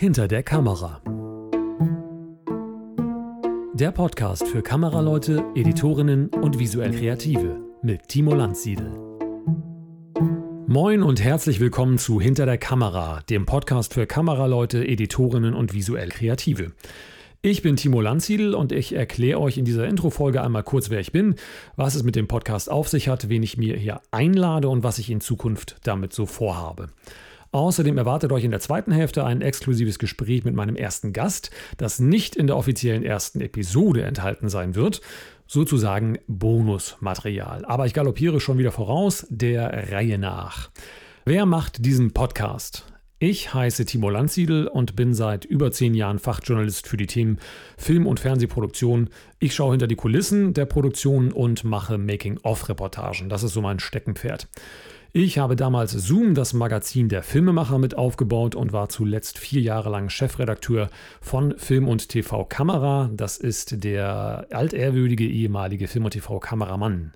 Hinter der Kamera. Der Podcast für Kameraleute, Editorinnen und visuell Kreative mit Timo Landsiedel. Moin und herzlich willkommen zu Hinter der Kamera, dem Podcast für Kameraleute, Editorinnen und visuell Kreative. Ich bin Timo Landsiedel und ich erkläre euch in dieser Introfolge einmal kurz, wer ich bin, was es mit dem Podcast auf sich hat, wen ich mir hier einlade und was ich in Zukunft damit so vorhabe. Außerdem erwartet euch in der zweiten Hälfte ein exklusives Gespräch mit meinem ersten Gast, das nicht in der offiziellen ersten Episode enthalten sein wird. Sozusagen Bonusmaterial. Aber ich galoppiere schon wieder voraus, der Reihe nach. Wer macht diesen Podcast? Ich heiße Timo Landsiedel und bin seit über zehn Jahren Fachjournalist für die Themen Film- und Fernsehproduktion. Ich schaue hinter die Kulissen der Produktion und mache Making-of-Reportagen. Das ist so mein Steckenpferd. Ich habe damals Zoom, das Magazin der Filmemacher, mit aufgebaut und war zuletzt vier Jahre lang Chefredakteur von Film und TV Kamera. Das ist der altehrwürdige ehemalige Film- und TV-Kameramann.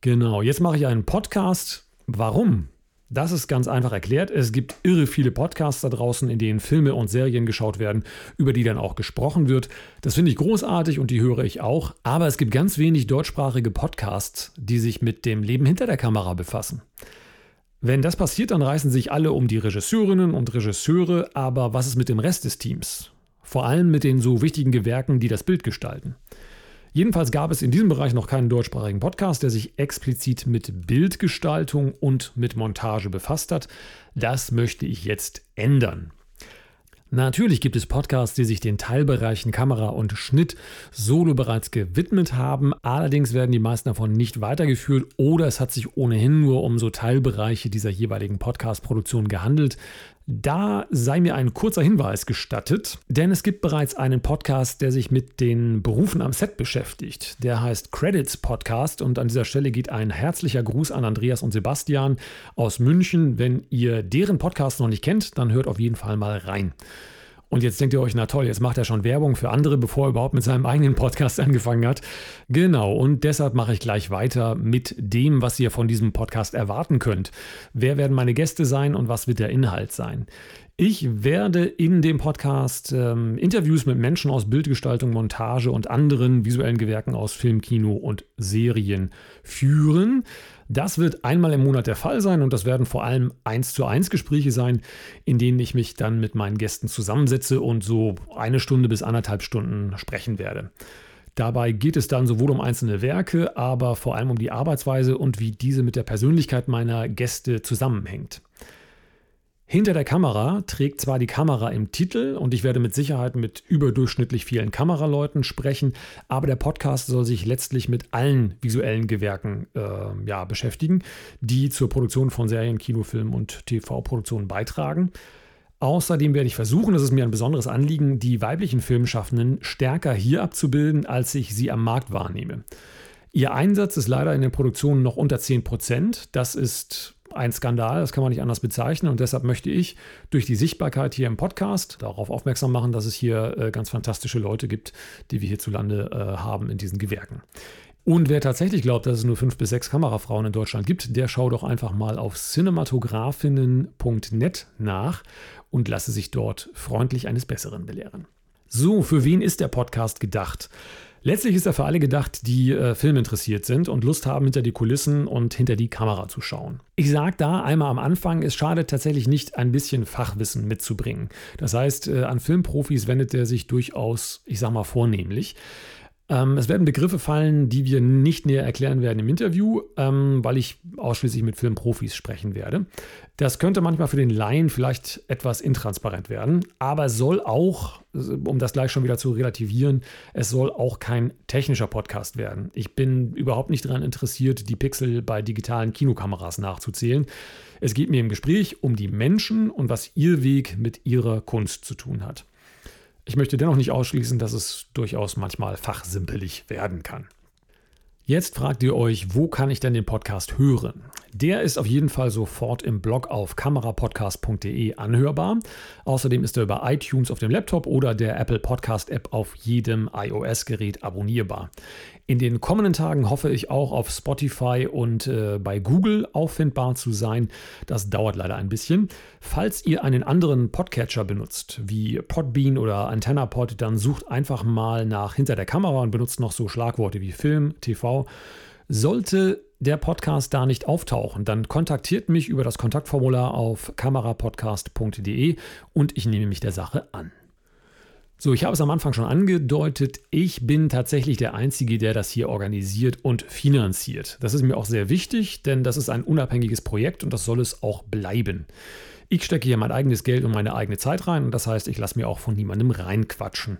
Genau, jetzt mache ich einen Podcast. Warum? Das ist ganz einfach erklärt. Es gibt irre viele Podcasts da draußen, in denen Filme und Serien geschaut werden, über die dann auch gesprochen wird. Das finde ich großartig und die höre ich auch. Aber es gibt ganz wenig deutschsprachige Podcasts, die sich mit dem Leben hinter der Kamera befassen. Wenn das passiert, dann reißen sich alle um die Regisseurinnen und Regisseure, aber was ist mit dem Rest des Teams? Vor allem mit den so wichtigen Gewerken, die das Bild gestalten. Jedenfalls gab es in diesem Bereich noch keinen deutschsprachigen Podcast, der sich explizit mit Bildgestaltung und mit Montage befasst hat. Das möchte ich jetzt ändern. Natürlich gibt es Podcasts, die sich den Teilbereichen Kamera und Schnitt solo bereits gewidmet haben. Allerdings werden die meisten davon nicht weitergeführt oder es hat sich ohnehin nur um so Teilbereiche dieser jeweiligen Podcast-Produktion gehandelt. Da sei mir ein kurzer Hinweis gestattet, denn es gibt bereits einen Podcast, der sich mit den Berufen am Set beschäftigt. Der heißt Credits Podcast und an dieser Stelle geht ein herzlicher Gruß an Andreas und Sebastian aus München. Wenn ihr deren Podcast noch nicht kennt, dann hört auf jeden Fall mal rein. Und jetzt denkt ihr euch, na toll, jetzt macht er schon Werbung für andere, bevor er überhaupt mit seinem eigenen Podcast angefangen hat. Genau, und deshalb mache ich gleich weiter mit dem, was ihr von diesem Podcast erwarten könnt. Wer werden meine Gäste sein und was wird der Inhalt sein? Ich werde in dem Podcast ähm, Interviews mit Menschen aus Bildgestaltung, Montage und anderen visuellen Gewerken aus Film, Kino und Serien führen. Das wird einmal im Monat der Fall sein und das werden vor allem eins zu eins Gespräche sein, in denen ich mich dann mit meinen Gästen zusammensetze und so eine Stunde bis anderthalb Stunden sprechen werde. Dabei geht es dann sowohl um einzelne Werke, aber vor allem um die Arbeitsweise und wie diese mit der Persönlichkeit meiner Gäste zusammenhängt. Hinter der Kamera trägt zwar die Kamera im Titel und ich werde mit Sicherheit mit überdurchschnittlich vielen Kameraleuten sprechen, aber der Podcast soll sich letztlich mit allen visuellen Gewerken äh, ja, beschäftigen, die zur Produktion von Serien, Kinofilmen und TV-Produktionen beitragen. Außerdem werde ich versuchen, das ist mir ein besonderes Anliegen, die weiblichen Filmschaffenden stärker hier abzubilden, als ich sie am Markt wahrnehme. Ihr Einsatz ist leider in den Produktionen noch unter 10 Prozent. Das ist ein Skandal, das kann man nicht anders bezeichnen. Und deshalb möchte ich durch die Sichtbarkeit hier im Podcast darauf aufmerksam machen, dass es hier äh, ganz fantastische Leute gibt, die wir hierzulande äh, haben in diesen Gewerken. Und wer tatsächlich glaubt, dass es nur fünf bis sechs Kamerafrauen in Deutschland gibt, der schaut doch einfach mal auf cinematografinnen.net nach und lasse sich dort freundlich eines Besseren belehren. So, für wen ist der Podcast gedacht? Letztlich ist er für alle gedacht, die äh, filminteressiert sind und Lust haben, hinter die Kulissen und hinter die Kamera zu schauen. Ich sage da einmal am Anfang, es schadet tatsächlich nicht, ein bisschen Fachwissen mitzubringen. Das heißt, äh, an Filmprofis wendet er sich durchaus, ich sag mal, vornehmlich. Ähm, es werden Begriffe fallen, die wir nicht näher erklären werden im Interview, ähm, weil ich ausschließlich mit Filmprofis sprechen werde. Das könnte manchmal für den Laien vielleicht etwas intransparent werden, aber es soll auch, um das gleich schon wieder zu relativieren, es soll auch kein technischer Podcast werden. Ich bin überhaupt nicht daran interessiert, die Pixel bei digitalen Kinokameras nachzuzählen. Es geht mir im Gespräch um die Menschen und was ihr Weg mit ihrer Kunst zu tun hat. Ich möchte dennoch nicht ausschließen, dass es durchaus manchmal fachsimpelig werden kann. Jetzt fragt ihr euch, wo kann ich denn den Podcast hören? Der ist auf jeden Fall sofort im Blog auf kamerapodcast.de anhörbar. Außerdem ist er über iTunes auf dem Laptop oder der Apple Podcast App auf jedem iOS-Gerät abonnierbar. In den kommenden Tagen hoffe ich auch auf Spotify und äh, bei Google auffindbar zu sein. Das dauert leider ein bisschen. Falls ihr einen anderen Podcatcher benutzt, wie Podbean oder AntennaPod, dann sucht einfach mal nach hinter der Kamera und benutzt noch so Schlagworte wie Film, TV. Sollte der Podcast da nicht auftauchen, dann kontaktiert mich über das Kontaktformular auf kamerapodcast.de und ich nehme mich der Sache an. So, ich habe es am Anfang schon angedeutet, ich bin tatsächlich der Einzige, der das hier organisiert und finanziert. Das ist mir auch sehr wichtig, denn das ist ein unabhängiges Projekt und das soll es auch bleiben. Ich stecke hier mein eigenes Geld und meine eigene Zeit rein und das heißt, ich lasse mir auch von niemandem reinquatschen.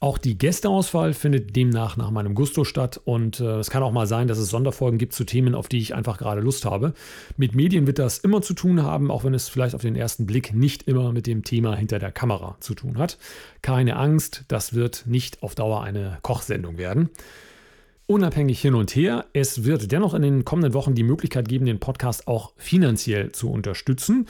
Auch die Gästeauswahl findet demnach nach meinem Gusto statt und äh, es kann auch mal sein, dass es Sonderfolgen gibt zu Themen, auf die ich einfach gerade Lust habe. Mit Medien wird das immer zu tun haben, auch wenn es vielleicht auf den ersten Blick nicht immer mit dem Thema hinter der Kamera zu tun hat. Keine Angst, das wird nicht auf Dauer eine Kochsendung werden. Unabhängig hin und her, es wird dennoch in den kommenden Wochen die Möglichkeit geben, den Podcast auch finanziell zu unterstützen.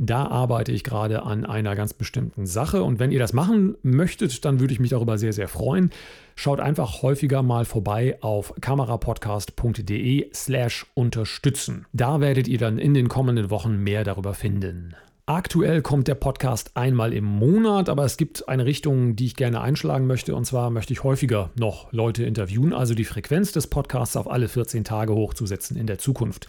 Da arbeite ich gerade an einer ganz bestimmten Sache und wenn ihr das machen möchtet, dann würde ich mich darüber sehr, sehr freuen. Schaut einfach häufiger mal vorbei auf kamerapodcast.de slash unterstützen. Da werdet ihr dann in den kommenden Wochen mehr darüber finden. Aktuell kommt der Podcast einmal im Monat, aber es gibt eine Richtung, die ich gerne einschlagen möchte. Und zwar möchte ich häufiger noch Leute interviewen, also die Frequenz des Podcasts auf alle 14 Tage hochzusetzen in der Zukunft.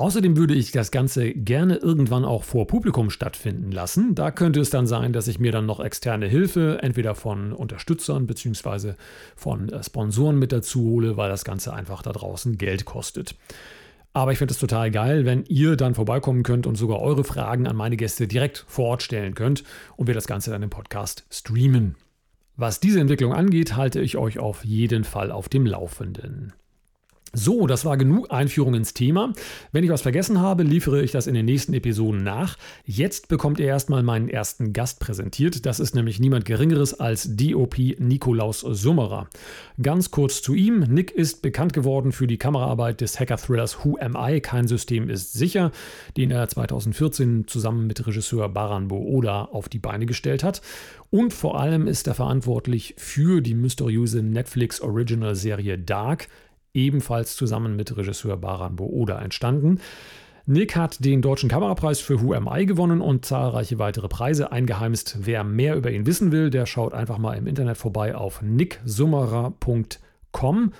Außerdem würde ich das Ganze gerne irgendwann auch vor Publikum stattfinden lassen. Da könnte es dann sein, dass ich mir dann noch externe Hilfe, entweder von Unterstützern bzw. von äh, Sponsoren mit dazu hole, weil das Ganze einfach da draußen Geld kostet. Aber ich finde es total geil, wenn ihr dann vorbeikommen könnt und sogar eure Fragen an meine Gäste direkt vor Ort stellen könnt und wir das Ganze dann im Podcast streamen. Was diese Entwicklung angeht, halte ich euch auf jeden Fall auf dem Laufenden. So, das war genug Einführung ins Thema. Wenn ich was vergessen habe, liefere ich das in den nächsten Episoden nach. Jetzt bekommt ihr erstmal meinen ersten Gast präsentiert. Das ist nämlich niemand Geringeres als DOP Nikolaus Summerer. Ganz kurz zu ihm. Nick ist bekannt geworden für die Kameraarbeit des Hacker-Thrillers Who Am I? Kein System ist sicher, den er 2014 zusammen mit Regisseur Baran Booda auf die Beine gestellt hat. Und vor allem ist er verantwortlich für die mysteriöse Netflix-Original-Serie Dark ebenfalls zusammen mit Regisseur Baran Booda entstanden. Nick hat den Deutschen Kamerapreis für Who Am I gewonnen und zahlreiche weitere Preise eingeheimst. Wer mehr über ihn wissen will, der schaut einfach mal im Internet vorbei auf nicksummerer.com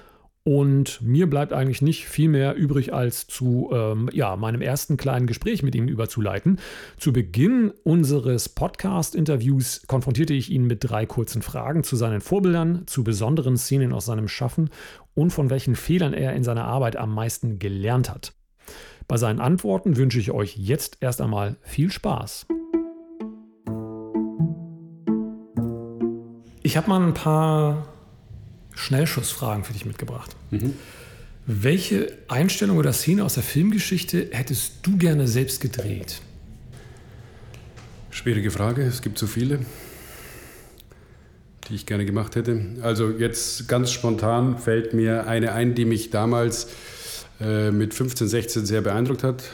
und mir bleibt eigentlich nicht viel mehr übrig, als zu ähm, ja, meinem ersten kleinen Gespräch mit ihm überzuleiten. Zu Beginn unseres Podcast-Interviews konfrontierte ich ihn mit drei kurzen Fragen zu seinen Vorbildern, zu besonderen Szenen aus seinem Schaffen und von welchen Fehlern er in seiner Arbeit am meisten gelernt hat. Bei seinen Antworten wünsche ich euch jetzt erst einmal viel Spaß. Ich habe mal ein paar Schnellschussfragen für dich mitgebracht. Mhm. Welche Einstellung oder Szene aus der Filmgeschichte hättest du gerne selbst gedreht? Schwierige Frage, es gibt so viele, die ich gerne gemacht hätte. Also jetzt ganz spontan fällt mir eine ein, die mich damals äh, mit 15, 16 sehr beeindruckt hat.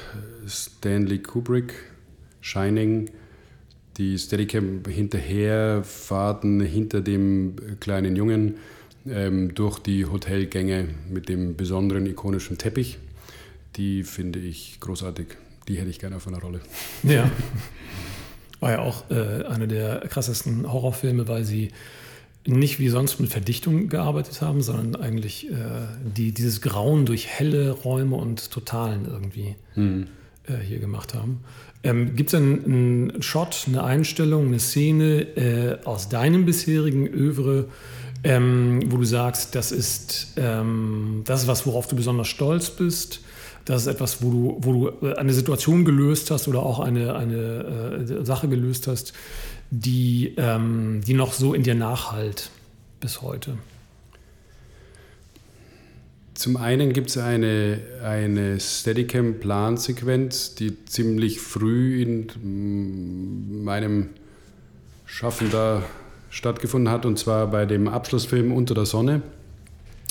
Stanley Kubrick, Shining, die Steadicam hinterherfahrten hinter dem kleinen Jungen ähm, durch die Hotelgänge mit dem besonderen ikonischen Teppich. Die finde ich großartig. Die hätte ich gerne auf einer Rolle. Ja. War ja auch äh, einer der krassesten Horrorfilme, weil sie nicht wie sonst mit Verdichtung gearbeitet haben, sondern eigentlich äh, die, dieses Grauen durch helle Räume und Totalen irgendwie mhm. äh, hier gemacht haben. Ähm, Gibt es einen, einen Shot, eine Einstellung, eine Szene äh, aus deinem bisherigen Övre, ähm, wo du sagst, das ist, ähm, das ist was, worauf du besonders stolz bist. Das ist etwas, wo du, wo du eine Situation gelöst hast oder auch eine, eine äh, Sache gelöst hast, die, ähm, die noch so in dir nachhalt bis heute. Zum einen gibt es eine, eine Steadicam-Plansequenz, die ziemlich früh in meinem Schaffen da stattgefunden hat, und zwar bei dem Abschlussfilm Unter der Sonne.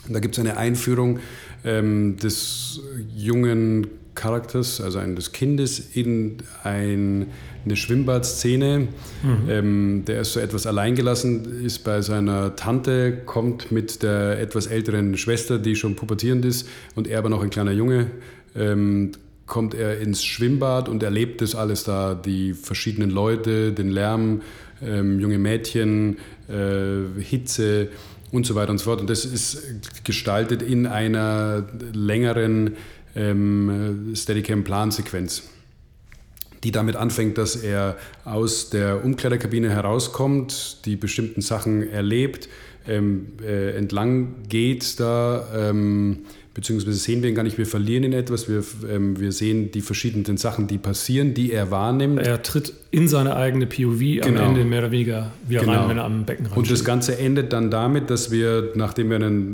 Da gibt es eine Einführung ähm, des jungen Charakters, also eines Kindes, in ein, eine Schwimmbadszene. Mhm. Ähm, der ist so etwas alleingelassen, ist bei seiner Tante, kommt mit der etwas älteren Schwester, die schon pubertierend ist, und er aber noch ein kleiner Junge. Ähm, kommt er ins Schwimmbad und erlebt das alles da, die verschiedenen Leute, den Lärm, ähm, junge Mädchen, äh, Hitze und so weiter und so fort. Und das ist gestaltet in einer längeren ähm, Steadicam-Plansequenz, die damit anfängt, dass er aus der Umkleiderkabine herauskommt, die bestimmten Sachen erlebt, ähm, äh, entlang geht da. Ähm, beziehungsweise sehen wir ihn gar nicht, wir verlieren ihn etwas, wir, ähm, wir sehen die verschiedenen Sachen, die passieren, die er wahrnimmt. Er tritt in seine eigene POV genau. am Ende mehr oder weniger wieder genau. rein, wenn er am Becken Und das Ganze endet dann damit, dass wir, nachdem wir eine äh,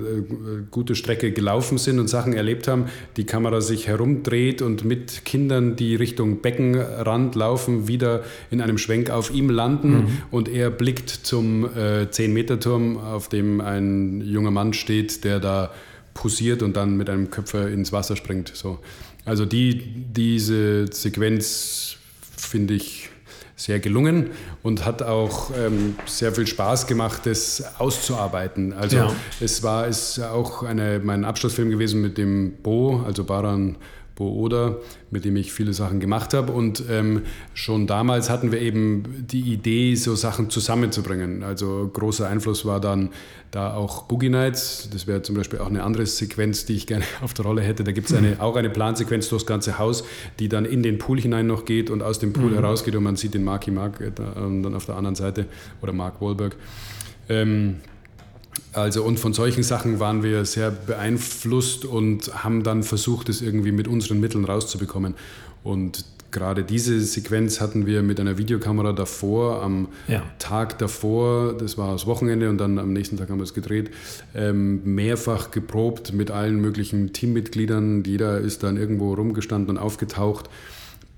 gute Strecke gelaufen sind und Sachen erlebt haben, die Kamera sich herumdreht und mit Kindern, die Richtung Beckenrand laufen, wieder in einem Schwenk auf ihm landen mhm. und er blickt zum äh, 10-Meter-Turm, auf dem ein junger Mann steht, der da posiert und dann mit einem Köpfer ins Wasser springt. So. Also die, diese Sequenz finde ich sehr gelungen und hat auch ähm, sehr viel Spaß gemacht, das auszuarbeiten. Also ja. es war ist auch eine, mein Abschlussfilm gewesen mit dem Bo, also Baran Booda, mit dem ich viele Sachen gemacht habe. Und ähm, schon damals hatten wir eben die Idee, so Sachen zusammenzubringen. Also großer Einfluss war dann da auch Boogie Nights. Das wäre zum Beispiel auch eine andere Sequenz, die ich gerne auf der Rolle hätte. Da gibt es eine, auch eine Plansequenz durchs ganze Haus, die dann in den Pool hinein noch geht und aus dem Pool mhm. herausgeht und man sieht den Marky Mark äh, dann auf der anderen Seite oder Mark Wahlberg. Ähm, also und von solchen Sachen waren wir sehr beeinflusst und haben dann versucht, es irgendwie mit unseren Mitteln rauszubekommen. Und gerade diese Sequenz hatten wir mit einer Videokamera davor, am ja. Tag davor, das war das Wochenende und dann am nächsten Tag haben wir es gedreht, ähm, mehrfach geprobt mit allen möglichen Teammitgliedern. Jeder ist dann irgendwo rumgestanden und aufgetaucht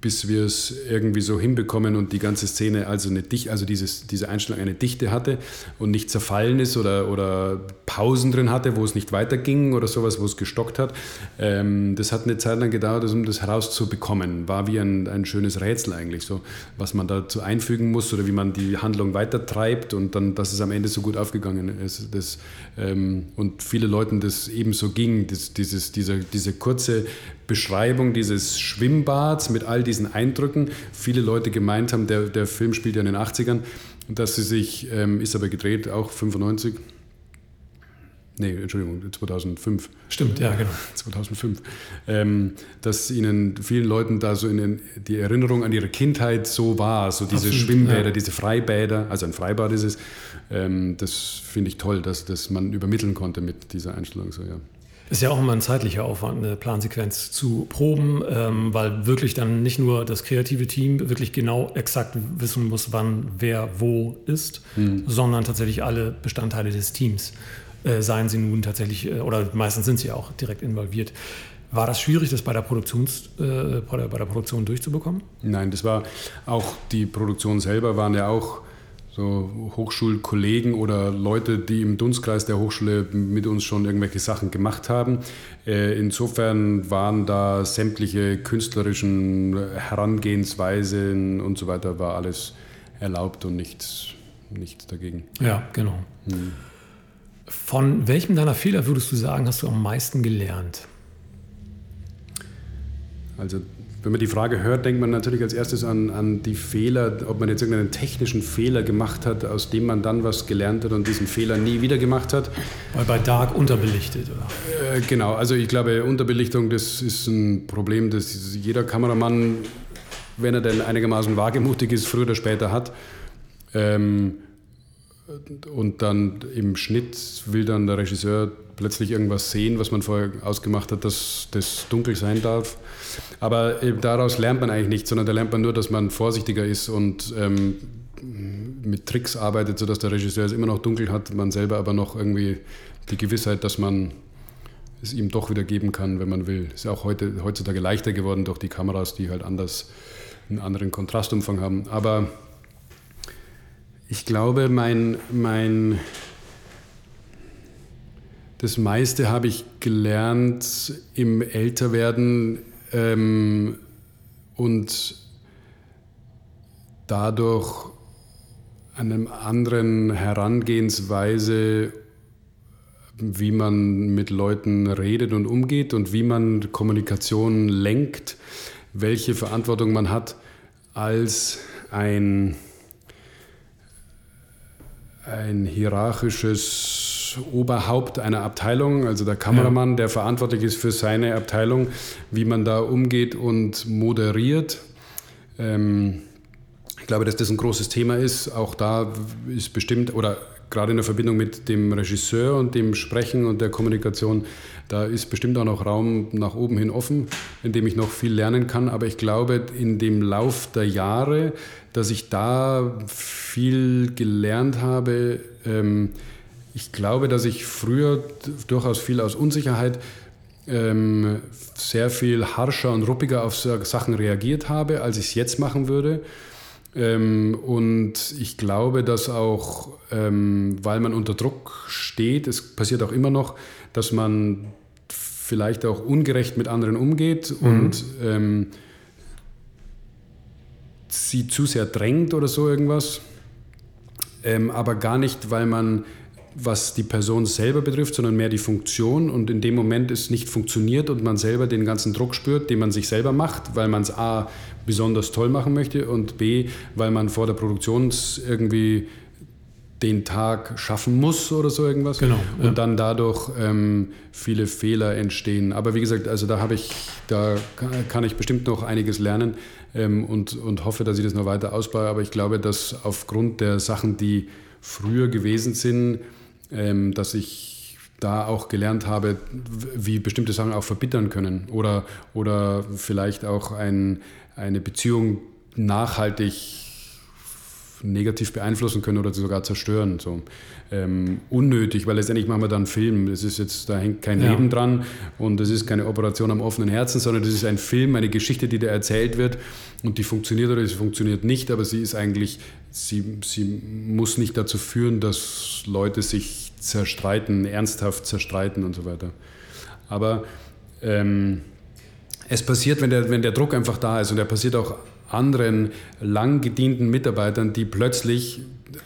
bis wir es irgendwie so hinbekommen und die ganze Szene also eine Dichte, also dieses, diese Einstellung eine Dichte hatte und nicht zerfallen ist oder, oder Pausen drin hatte, wo es nicht weiterging oder sowas, wo es gestockt hat. Ähm, das hat eine Zeit lang gedauert, um das herauszubekommen. War wie ein, ein schönes Rätsel eigentlich, so was man dazu einfügen muss oder wie man die Handlung weitertreibt und dann, dass es am Ende so gut aufgegangen ist. Das, ähm, und viele Leuten das ebenso ging, das, dieses, dieser, diese kurze Beschreibung dieses Schwimmbads mit all diesen Eindrücken. Viele Leute gemeint haben, der, der Film spielt ja in den 80ern, dass sie sich, ähm, ist aber gedreht, auch 95. Nee, Entschuldigung, 2005. Stimmt, ja, genau. 2005. Ähm, dass ihnen vielen Leuten da so in den, die Erinnerung an ihre Kindheit so war, so diese Absolut, Schwimmbäder, ja. diese Freibäder, also ein Freibad ist es. Ähm, das finde ich toll, dass, dass man übermitteln konnte mit dieser Einstellung. So, ja. Ist ja auch immer ein zeitlicher Aufwand, eine Plansequenz zu proben, ähm, weil wirklich dann nicht nur das kreative Team wirklich genau exakt wissen muss, wann wer wo ist, mhm. sondern tatsächlich alle Bestandteile des Teams, äh, seien sie nun tatsächlich, äh, oder meistens sind sie auch direkt involviert. War das schwierig, das bei der, Produktions, äh, bei der Produktion durchzubekommen? Nein, das war auch die Produktion selber, waren ja auch so Hochschulkollegen oder Leute, die im Dunstkreis der Hochschule mit uns schon irgendwelche Sachen gemacht haben. Äh, insofern waren da sämtliche künstlerischen Herangehensweisen und so weiter, war alles erlaubt und nichts, nichts dagegen. Ja, genau. Hm. Von welchem deiner Fehler würdest du sagen, hast du am meisten gelernt? Also wenn man die Frage hört, denkt man natürlich als erstes an, an die Fehler, ob man jetzt irgendeinen technischen Fehler gemacht hat, aus dem man dann was gelernt hat und diesen Fehler nie wieder gemacht hat. Weil bei Dark unterbelichtet, oder? Äh, genau, also ich glaube, Unterbelichtung, das ist ein Problem, das jeder Kameramann, wenn er denn einigermaßen wagemutig ist, früher oder später hat. Ähm, und dann im Schnitt will dann der Regisseur plötzlich irgendwas sehen, was man vorher ausgemacht hat, dass das dunkel sein darf. Aber daraus lernt man eigentlich nichts, sondern da lernt man nur, dass man vorsichtiger ist und ähm, mit Tricks arbeitet, sodass der Regisseur es immer noch dunkel hat, man selber aber noch irgendwie die Gewissheit, dass man es ihm doch wieder geben kann, wenn man will. Ist ja auch heute, heutzutage leichter geworden durch die Kameras, die halt anders einen anderen Kontrastumfang haben. Aber ich glaube, mein, mein das meiste habe ich gelernt im Älterwerden ähm, und dadurch einer anderen Herangehensweise, wie man mit Leuten redet und umgeht und wie man Kommunikation lenkt, welche Verantwortung man hat als ein, ein hierarchisches Oberhaupt einer Abteilung, also der Kameramann, ja. der verantwortlich ist für seine Abteilung, wie man da umgeht und moderiert. Ähm, ich glaube, dass das ein großes Thema ist. Auch da ist bestimmt, oder gerade in der Verbindung mit dem Regisseur und dem Sprechen und der Kommunikation, da ist bestimmt auch noch Raum nach oben hin offen, in dem ich noch viel lernen kann. Aber ich glaube, in dem Lauf der Jahre, dass ich da viel gelernt habe, ähm, ich glaube, dass ich früher durchaus viel aus Unsicherheit ähm, sehr viel harscher und ruppiger auf Sachen reagiert habe, als ich es jetzt machen würde. Ähm, und ich glaube, dass auch, ähm, weil man unter Druck steht, es passiert auch immer noch, dass man vielleicht auch ungerecht mit anderen umgeht mhm. und ähm, sie zu sehr drängt oder so irgendwas. Ähm, aber gar nicht, weil man was die Person selber betrifft, sondern mehr die Funktion. Und in dem Moment es nicht funktioniert und man selber den ganzen Druck spürt, den man sich selber macht, weil man es A besonders toll machen möchte und B, weil man vor der Produktion irgendwie den Tag schaffen muss oder so irgendwas. Genau. Ja. Und dann dadurch ähm, viele Fehler entstehen. Aber wie gesagt, also da habe ich, da kann ich bestimmt noch einiges lernen ähm, und, und hoffe, dass ich das noch weiter ausbaue. Aber ich glaube, dass aufgrund der Sachen, die früher gewesen sind, ähm, dass ich da auch gelernt habe, wie bestimmte Sachen auch verbittern können oder, oder vielleicht auch ein, eine Beziehung nachhaltig negativ beeinflussen können oder sogar zerstören. So. Ähm, unnötig, weil letztendlich machen wir dann einen Film. Das ist jetzt, da hängt kein ja. Leben dran und das ist keine Operation am offenen Herzen, sondern das ist ein Film, eine Geschichte, die da erzählt wird und die funktioniert oder sie funktioniert nicht, aber sie ist eigentlich, sie, sie muss nicht dazu führen, dass Leute sich zerstreiten, ernsthaft zerstreiten und so weiter. Aber ähm, es passiert, wenn der, wenn der Druck einfach da ist und er passiert auch anderen lang gedienten Mitarbeitern, die plötzlich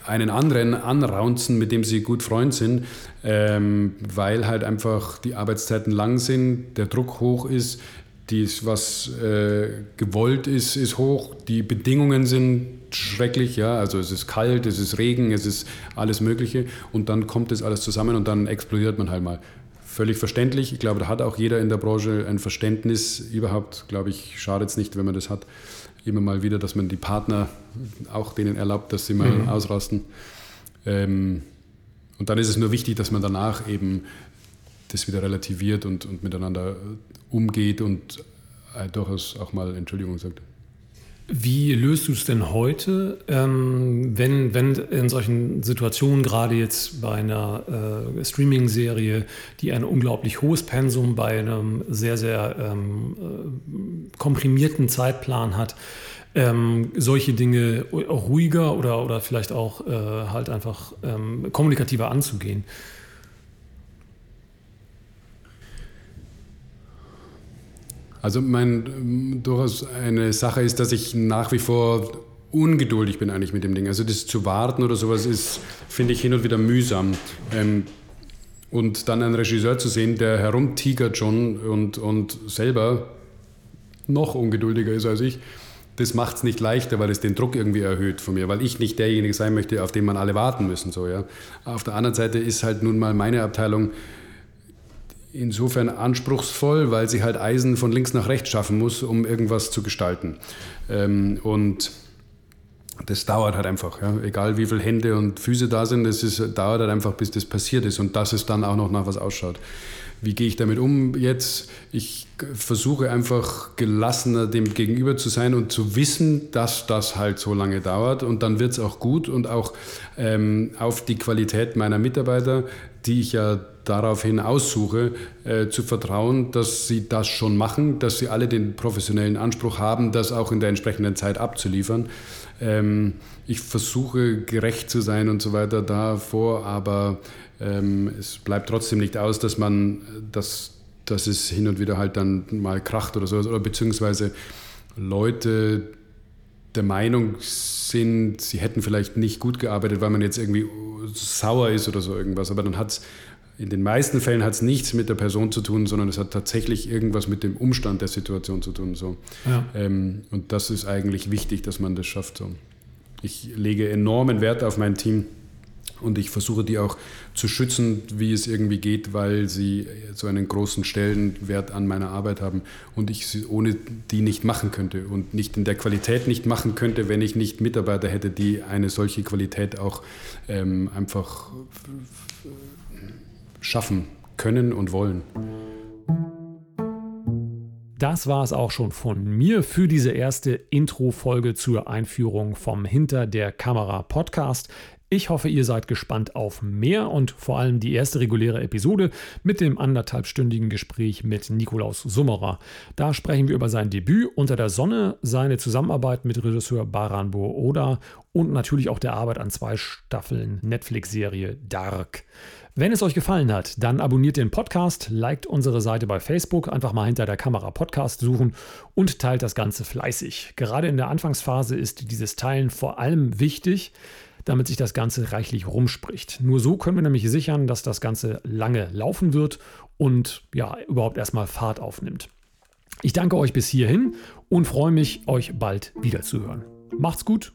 einen anderen anraunzen, mit dem sie gut Freund sind, ähm, weil halt einfach die Arbeitszeiten lang sind, der Druck hoch ist, dies, was äh, gewollt ist, ist hoch, die Bedingungen sind schrecklich, ja, also es ist kalt, es ist Regen, es ist alles Mögliche und dann kommt das alles zusammen und dann explodiert man halt mal völlig verständlich. Ich glaube, da hat auch jeder in der Branche ein Verständnis. Überhaupt, glaube ich, schadet es nicht, wenn man das hat. Immer mal wieder, dass man die Partner auch denen erlaubt, dass sie mal mhm. ausrasten. Ähm, und dann ist es nur wichtig, dass man danach eben das wieder relativiert und, und miteinander umgeht und äh, durchaus auch mal Entschuldigung sagt. Wie löst du es denn heute, ähm, wenn, wenn in solchen Situationen, gerade jetzt bei einer äh, Streaming-Serie, die ein unglaublich hohes Pensum bei einem sehr, sehr ähm, äh, komprimierten Zeitplan hat, ähm, solche Dinge ruhiger oder, oder vielleicht auch äh, halt einfach ähm, kommunikativer anzugehen? Also mein durchaus eine Sache ist, dass ich nach wie vor ungeduldig bin eigentlich mit dem Ding. Also das zu warten oder sowas ist, finde ich hin und wieder mühsam. Ähm, und dann einen Regisseur zu sehen, der herumtigert schon und, und selber noch ungeduldiger ist als ich, das macht es nicht leichter, weil es den Druck irgendwie erhöht von mir, weil ich nicht derjenige sein möchte, auf den man alle warten müssen. So, ja. Auf der anderen Seite ist halt nun mal meine Abteilung insofern anspruchsvoll, weil sie halt Eisen von links nach rechts schaffen muss, um irgendwas zu gestalten. Ähm, und das dauert halt einfach, ja. egal wie viele Hände und Füße da sind, es ist, dauert halt einfach, bis das passiert ist und dass es dann auch noch nach was ausschaut. wie gehe ich damit um jetzt. Ich versuche einfach gelassener dem Gegenüber zu sein und zu wissen, dass das halt so lange dauert und dann wird es auch gut und auch ähm, auf die Qualität meiner Mitarbeiter, die ich ja daraufhin aussuche, äh, zu vertrauen, dass sie das schon machen, dass sie alle den professionellen Anspruch haben, das auch in der entsprechenden Zeit abzuliefern. Ähm, ich versuche gerecht zu sein und so weiter davor, aber ähm, es bleibt trotzdem nicht aus, dass man, dass, dass es hin und wieder halt dann mal kracht oder so, oder beziehungsweise Leute der Meinung sind, sie hätten vielleicht nicht gut gearbeitet, weil man jetzt irgendwie sauer ist oder so irgendwas, aber dann hat es in den meisten Fällen hat es nichts mit der Person zu tun, sondern es hat tatsächlich irgendwas mit dem Umstand der Situation zu tun. So. Ja. Ähm, und das ist eigentlich wichtig, dass man das schafft. So. Ich lege enormen Wert auf mein Team und ich versuche die auch zu schützen, wie es irgendwie geht, weil sie so einen großen Stellenwert an meiner Arbeit haben und ich sie ohne die nicht machen könnte und nicht in der Qualität nicht machen könnte, wenn ich nicht Mitarbeiter hätte, die eine solche Qualität auch ähm, einfach schaffen können und wollen. Das war es auch schon von mir für diese erste Intro-Folge zur Einführung vom Hinter der Kamera Podcast. Ich hoffe, ihr seid gespannt auf mehr und vor allem die erste reguläre Episode mit dem anderthalbstündigen Gespräch mit Nikolaus Summerer. Da sprechen wir über sein Debüt Unter der Sonne, seine Zusammenarbeit mit Regisseur Baran Oda und natürlich auch der Arbeit an zwei Staffeln Netflix-Serie Dark. Wenn es euch gefallen hat, dann abonniert den Podcast, liked unsere Seite bei Facebook, einfach mal hinter der Kamera Podcast suchen und teilt das Ganze fleißig. Gerade in der Anfangsphase ist dieses Teilen vor allem wichtig, damit sich das Ganze reichlich rumspricht. Nur so können wir nämlich sichern, dass das Ganze lange laufen wird und ja, überhaupt erstmal Fahrt aufnimmt. Ich danke euch bis hierhin und freue mich, euch bald wiederzuhören. Macht's gut